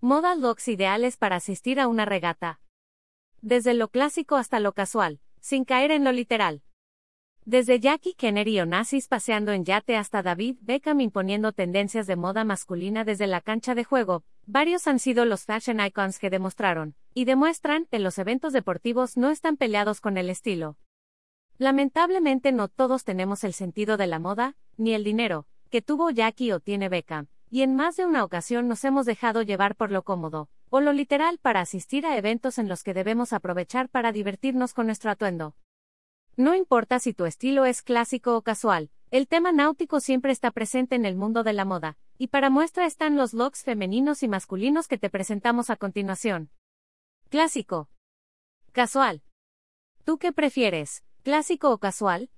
Moda looks ideales para asistir a una regata. Desde lo clásico hasta lo casual, sin caer en lo literal. Desde Jackie Kennedy y Onassis paseando en yate hasta David Beckham imponiendo tendencias de moda masculina desde la cancha de juego, varios han sido los fashion icons que demostraron, y demuestran, que los eventos deportivos no están peleados con el estilo. Lamentablemente no todos tenemos el sentido de la moda, ni el dinero, que tuvo Jackie o tiene Beckham, y en más de una ocasión nos hemos dejado llevar por lo cómodo, o lo literal para asistir a eventos en los que debemos aprovechar para divertirnos con nuestro atuendo. No importa si tu estilo es clásico o casual, el tema náutico siempre está presente en el mundo de la moda, y para muestra están los looks femeninos y masculinos que te presentamos a continuación. Clásico. Casual. ¿Tú qué prefieres, clásico o casual?